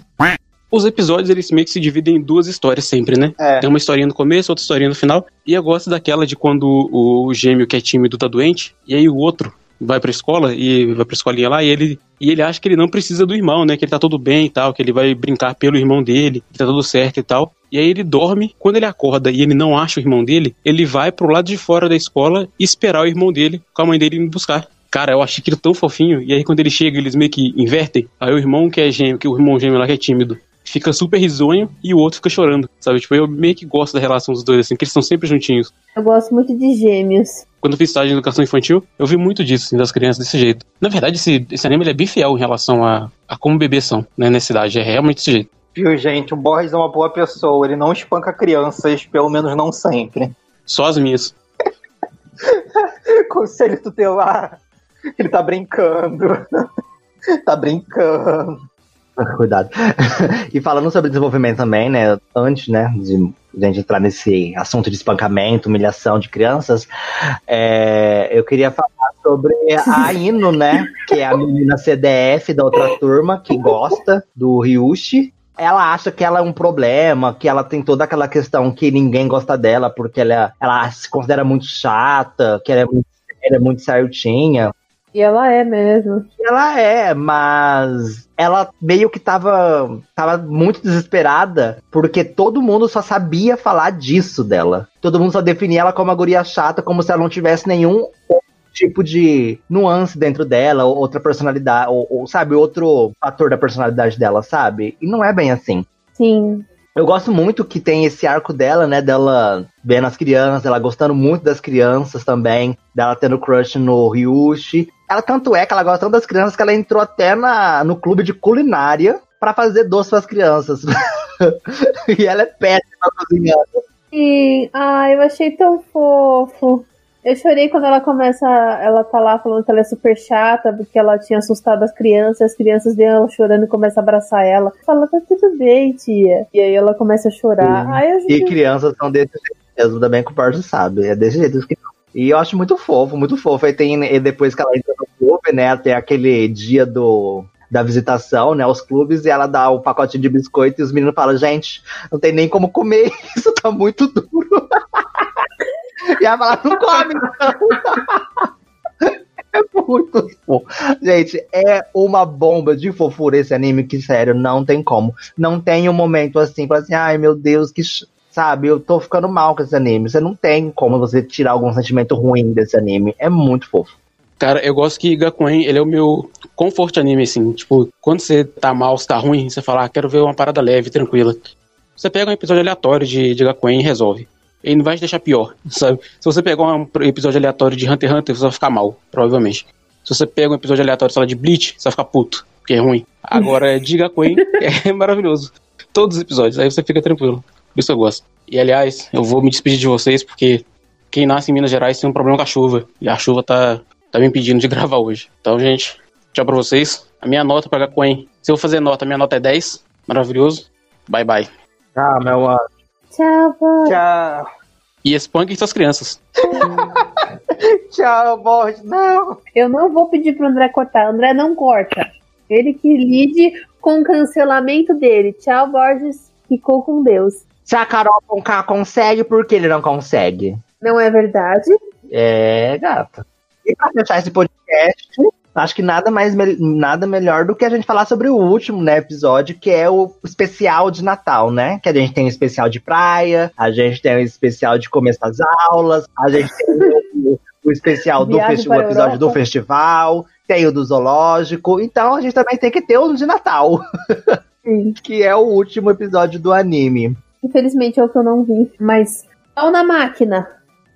os episódios eles meio que se dividem em duas histórias sempre, né? É. Tem uma historinha no começo, outra historinha no final. E eu gosto daquela de quando o gêmeo que é tímido tá doente, e aí o outro vai pra escola e vai pra escolinha lá e ele, e ele acha que ele não precisa do irmão, né? Que ele tá tudo bem e tal, que ele vai brincar pelo irmão dele, que tá tudo certo e tal. E aí ele dorme, quando ele acorda e ele não acha o irmão dele, ele vai pro lado de fora da escola esperar o irmão dele com a mãe dele indo buscar. Cara, eu achei aquilo tão fofinho. E aí quando ele chega, eles meio que invertem. Aí o irmão que é gêmeo, que o irmão gêmeo lá que é tímido, fica super risonho e o outro fica chorando, sabe? Tipo, eu meio que gosto da relação dos dois, assim, que eles estão sempre juntinhos. Eu gosto muito de gêmeos. Quando eu fiz estágio de educação infantil, eu vi muito disso, assim, das crianças desse jeito. Na verdade, esse, esse anime é bem fiel em relação a, a como bebês são, né, nessa idade. É realmente desse jeito. Viu, gente? O Borges é uma boa pessoa. Ele não espanca crianças, pelo menos não sempre. Só as minhas. Conselho tutelar. Ele tá brincando. tá brincando. Cuidado. e falando sobre desenvolvimento também, né? Antes, né, de a gente entrar nesse assunto de espancamento, humilhação de crianças, é, eu queria falar sobre a Ino, né? Que é a menina CDF da outra turma que gosta do Ryushi. Ela acha que ela é um problema, que ela tem toda aquela questão que ninguém gosta dela porque ela, ela se considera muito chata, que ela é muito, ela é muito certinha. E ela é mesmo. Ela é, mas ela meio que tava, tava muito desesperada porque todo mundo só sabia falar disso dela. Todo mundo só definia ela como uma guria chata, como se ela não tivesse nenhum tipo de nuance dentro dela, ou outra personalidade, ou, ou, sabe, outro fator da personalidade dela, sabe? E não é bem assim. Sim. Eu gosto muito que tem esse arco dela, né? Dela vendo as crianças, ela gostando muito das crianças também, dela tendo crush no Ryushi. Ela tanto é que ela gosta tanto das crianças que ela entrou até na, no clube de culinária para fazer doce para as crianças. e ela é péssima cozinhando. Sim, ai, eu achei tão fofo. Eu chorei quando ela começa, ela tá lá falando que ela é super chata, porque ela tinha assustado as crianças, as crianças vêm ela chorando e começam a abraçar ela. Fala, tá tudo bem, tia. E aí ela começa a chorar. Ai. E crianças são desse jeito mesmo, também que o Pardo sabe. É desse jeito que e eu acho muito fofo, muito fofo. Aí tem, e depois que ela entra no clube, né, tem aquele dia do, da visitação, né, aos clubes, e ela dá o pacote de biscoito e os meninos falam, gente, não tem nem como comer, isso tá muito duro. E ela fala, não come, É muito fofo. Gente, é uma bomba de fofura esse anime que, sério, não tem como. Não tem um momento assim, para assim, ai meu Deus, que. Sabe, eu tô ficando mal com esse anime. Você não tem como você tirar algum sentimento ruim desse anime. É muito fofo. Cara, eu gosto que Gakuen, ele é o meu conforto anime, assim. Tipo, quando você tá mal, você tá ruim, você fala, ah, quero ver uma parada leve, tranquila. Você pega um episódio aleatório de, de Gakuen e resolve ele não vai te deixar pior, sabe? Se você pegar um episódio aleatório de Hunter x Hunter, você vai ficar mal, provavelmente. Se você pega um episódio aleatório, sei lá, de Bleach, você vai ficar puto, porque é ruim. Agora, Diga Queen é maravilhoso. Todos os episódios, aí você fica tranquilo. Por isso eu gosto. E, aliás, eu vou me despedir de vocês, porque quem nasce em Minas Gerais tem um problema com a chuva. E a chuva tá, tá me impedindo de gravar hoje. Então, gente, tchau pra vocês. A minha nota pra Gakuen, se eu fazer nota, a minha nota é 10. Maravilhoso. Bye, bye. Ah, meu anjo. Tchau, pai. Tchau. E espanque suas crianças. Tchau, Borges. Não. Eu não vou pedir pro André cortar. André não corta. Ele que lide com o cancelamento dele. Tchau, Borges. Ficou com Deus. Se a Carol Conká consegue, por que ele não consegue? Não é verdade? É, gata. E pra fechar esse podcast, acho que nada mais nada melhor do que a gente falar sobre o último né, episódio, que é o especial de Natal, né? Que a gente tem o especial de praia, a gente tem o especial de começo das aulas, a gente tem o, o especial do festival, o episódio do festival, tem o do zoológico, então a gente também tem que ter o de Natal. Que é o último episódio do anime. Infelizmente é o que eu não vi, mas pau na máquina.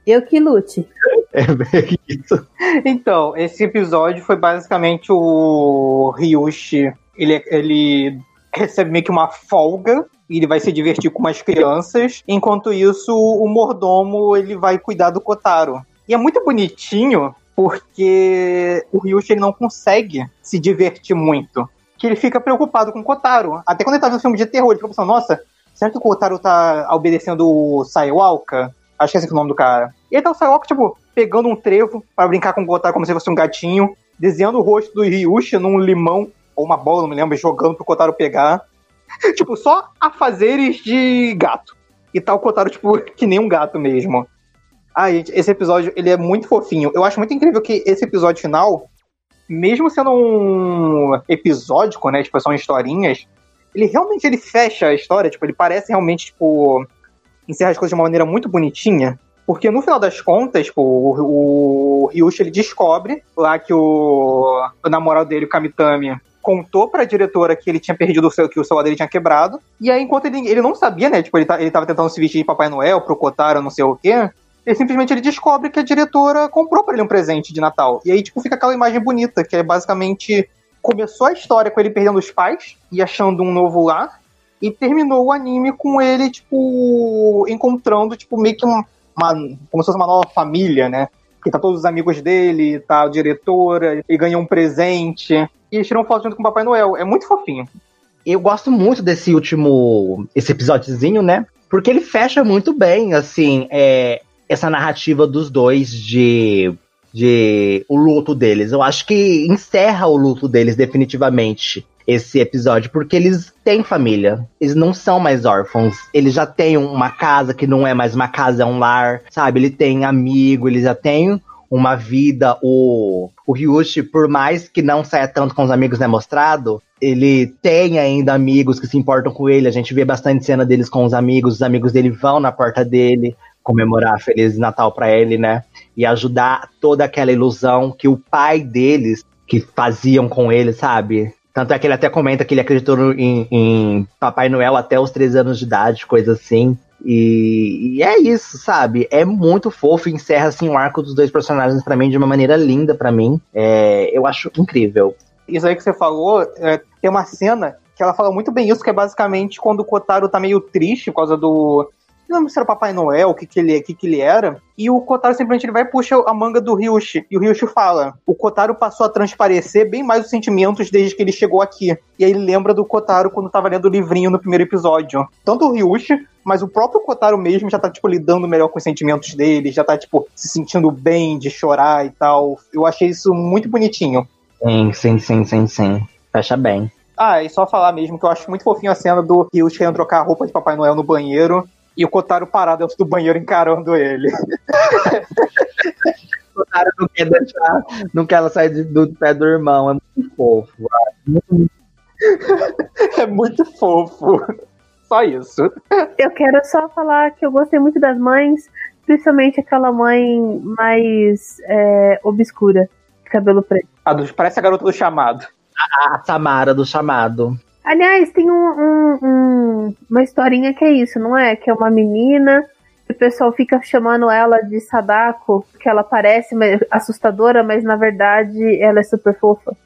Eu que lute. É bem isso. Então, esse episódio foi basicamente o Ryushi. Ele, ele recebe meio que uma folga e ele vai se divertir com umas crianças. Enquanto isso, o mordomo ele vai cuidar do Kotaro. E é muito bonitinho porque o Ryushi ele não consegue se divertir muito. Que ele fica preocupado com o Kotaro. Até quando ele tá vendo filme de terror, ele fica pensando, nossa, será que o Kotaro tá obedecendo o Sayawalka? Acho que é esse é o nome do cara. E aí tá o Sayok, tipo, pegando um trevo para brincar com o Kotaro como se fosse um gatinho, desenhando o rosto do Ryushi num limão, ou uma bola, não me lembro, jogando pro Kotaro pegar. tipo, só a fazeres de gato. E tá o Kotaro, tipo, que nem um gato mesmo. Ah, gente, esse episódio, ele é muito fofinho. Eu acho muito incrível que esse episódio final, mesmo sendo um episódico, né, tipo, são historinhas, ele realmente ele fecha a história, tipo, ele parece realmente, tipo, encerra as coisas de uma maneira muito bonitinha. Porque no final das contas, tipo, o, o Ryushi ele descobre lá que o, o namorado dele, o Kamitami, contou pra diretora que ele tinha perdido o seu, que o celular dele tinha quebrado. E aí, enquanto ele, ele não sabia, né? Tipo, ele, tá, ele tava tentando se vestir de Papai Noel pro Kotaro, não sei o quê. Ele simplesmente ele descobre que a diretora comprou para ele um presente de Natal. E aí, tipo, fica aquela imagem bonita, que é basicamente. Começou a história com ele perdendo os pais e achando um novo lar. E terminou o anime com ele, tipo, encontrando, tipo, meio que uma, uma como se fosse uma nova família, né? Que tá todos os amigos dele, tá a diretora, e ganhou um presente. E eles tiram foto junto com o Papai Noel. É muito fofinho. eu gosto muito desse último. esse episódiozinho, né? Porque ele fecha muito bem, assim, é, essa narrativa dos dois de. De o luto deles. Eu acho que encerra o luto deles definitivamente esse episódio, porque eles têm família. Eles não são mais órfãos. Eles já têm uma casa que não é mais uma casa, é um lar, sabe? Ele tem amigo, eles já têm uma vida. O, o Ryushi, por mais que não saia tanto com os amigos, né, mostrado, ele tem ainda amigos que se importam com ele. A gente vê bastante cena deles com os amigos. Os amigos dele vão na porta dele comemorar Feliz Natal para ele, né? E ajudar toda aquela ilusão que o pai deles que faziam com ele, sabe? Tanto é que ele até comenta que ele acreditou em, em Papai Noel até os três anos de idade, coisa assim. E, e, é isso, sabe? É muito fofo, encerra assim o arco dos dois personagens para mim de uma maneira linda para mim. É, eu acho incrível. Isso aí que você falou, é, tem uma cena que ela fala muito bem isso, que é basicamente quando o Kotaro tá meio triste por causa do. Não lembro se era Papai Noel, o que, que, ele, que, que ele era. E o Kotaro simplesmente ele vai e puxa a manga do Ryushi. E o Ryushi fala: O Kotaro passou a transparecer bem mais os sentimentos desde que ele chegou aqui. E aí ele lembra do Kotaro quando tava lendo o livrinho no primeiro episódio. Tanto o Ryushi, mas o próprio Kotaro mesmo já tá, tipo, lidando melhor com os sentimentos dele, já tá, tipo, se sentindo bem de chorar e tal. Eu achei isso muito bonitinho. Sim, sim, sim, sim, sim. Fecha bem. Ah, e só falar mesmo que eu acho muito fofinho a cena do Ryushi querendo trocar a roupa de Papai Noel no banheiro e o Kotaro parado dentro do banheiro encarando ele. o Kotaro não quer deixar, não quer ela sair do pé do irmão, é muito fofo. é muito fofo. Só isso. Eu quero só falar que eu gostei muito das mães, principalmente aquela mãe mais é, obscura, de cabelo preto. A do, parece a garota do chamado. A, a Samara do chamado. Aliás, tem um, um, um, uma historinha que é isso, não é? Que é uma menina, o pessoal fica chamando ela de Sadako, que ela parece assustadora, mas na verdade ela é super fofa.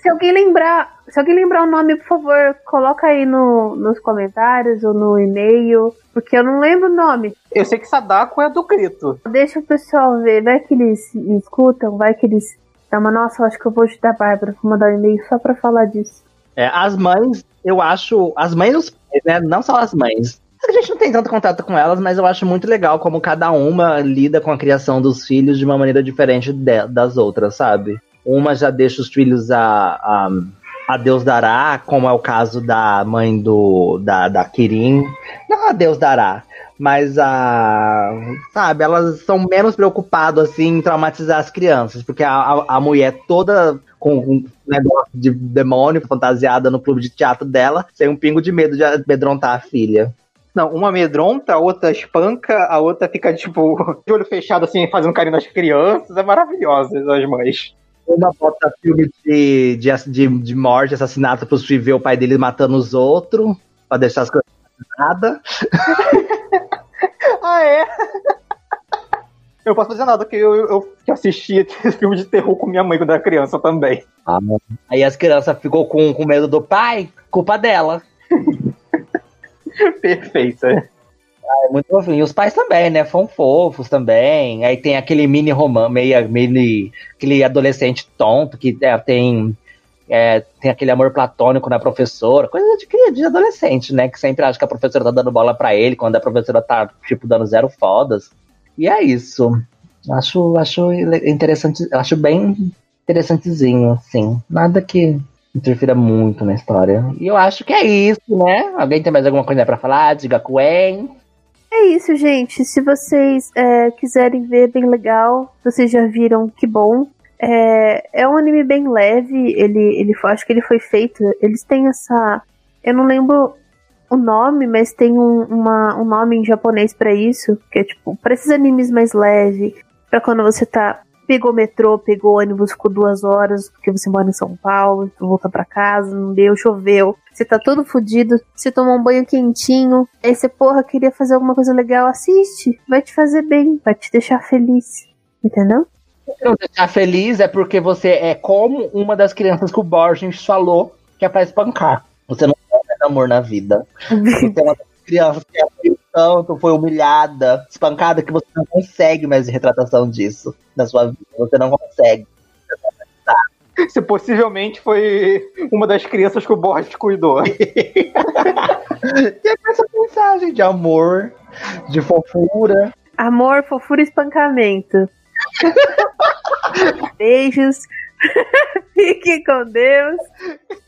Se alguém lembrar, se alguém lembrar o nome, por favor, coloca aí no, nos comentários ou no e-mail, porque eu não lembro o nome. Eu sei que Sadako é do grito. Deixa o pessoal ver, vai que eles escutam, vai que eles. É uma nossa, eu acho que eu vou ajudar a Bárbara pra mandar um e-mail só pra falar disso. É, as mães, eu acho. As mães dos pais, né? Não só as mães. A gente não tem tanto contato com elas, mas eu acho muito legal como cada uma lida com a criação dos filhos de uma maneira diferente de, das outras, sabe? Uma já deixa os filhos a, a, a, Deus dará, como é o caso da mãe do da, da Kirin. Não a Deus dará, mas a. Sabe, elas são menos preocupadas assim em traumatizar as crianças, porque a, a, a mulher toda com um negócio de demônio fantasiada no clube de teatro dela, sem um pingo de medo de amedrontar a filha. Não, uma amedronta, a outra espanca, a outra fica, tipo, de olho fechado, assim, fazendo carinho nas crianças. É maravilhosa, as mães. Uma bota filme de, de, de, de morte, assassinato filhos ver o pai dele matando os outros, pra deixar as coisas nada. ah, é? Eu posso fazer nada, porque eu, eu, eu assisti esse filme de terror com minha mãe quando era criança também. Ah, aí as crianças ficou com, com medo do pai, culpa dela. Perfeito, é. Ah, é muito fofinho. E os pais também, né? São fofos também. Aí tem aquele mini romance, meio, mini, aquele adolescente tonto que é, tem, é, tem aquele amor platônico na professora. Coisa de, de adolescente, né? Que sempre acha que a professora tá dando bola pra ele, quando a professora tá, tipo, dando zero fodas. E é isso. Acho, acho interessante, acho bem interessantezinho, assim. Nada que interfira muito na história. E eu acho que é isso, né? Alguém tem mais alguma coisa para falar? Diga Quen. É isso, gente. Se vocês é, quiserem ver, bem legal. Vocês já viram, que bom. É, é um anime bem leve. Ele, ele, acho que ele foi feito. Eles têm essa. Eu não lembro o nome, mas tem um, uma, um nome em japonês para isso, que é tipo, para esses animes mais leve, para quando você tá pegou metrô, pegou ônibus, ficou duas horas, porque você mora em São Paulo, volta para casa, não deu, choveu, você tá todo fodido, você tomou um banho quentinho, aí você, porra, queria fazer alguma coisa legal, assiste, vai te fazer bem, vai te deixar feliz, entendeu? Não deixar feliz é porque você é como uma das crianças que o Borges falou que é pra espancar. Você não amor na vida. Você é uma criança que abriu tanto, foi humilhada, espancada, que você não consegue mais retratação disso na sua vida. Você não consegue. Se possivelmente foi uma das crianças que o Borges cuidou. e é com essa mensagem de amor, de fofura. Amor, fofura e espancamento. Beijos. Fique com Deus.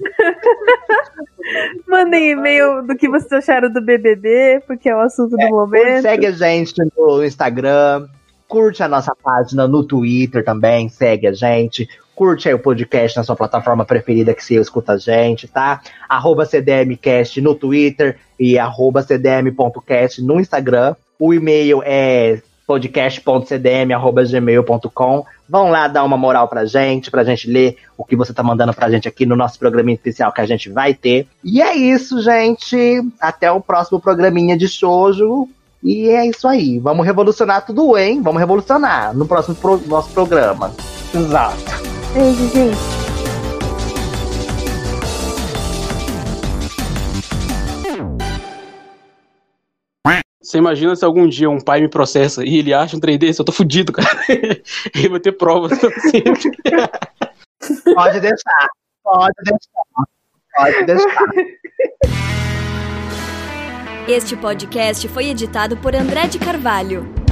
Mandem e-mail do que vocês acharam do BBB, porque é o assunto do momento. Segue a gente no Instagram, curte a nossa página no Twitter também, segue a gente. Curte aí o podcast na sua plataforma preferida que você escuta a gente, tá? Arroba CDMcast no Twitter e arroba cdm.cast no Instagram. O e-mail é podcast.cdm.gmail.com. Vão lá dar uma moral pra gente, pra gente ler o que você tá mandando pra gente aqui no nosso programinha especial que a gente vai ter. E é isso, gente. Até o próximo programinha de shoujo. E é isso aí. Vamos revolucionar tudo, hein? Vamos revolucionar no próximo pro nosso programa. Exato. Beijo, gente. Você imagina se algum dia um pai me processa e ele acha um 3D, eu tô fudido, cara. ele vai ter provas. pode deixar, pode deixar, pode deixar. Este podcast foi editado por André de Carvalho.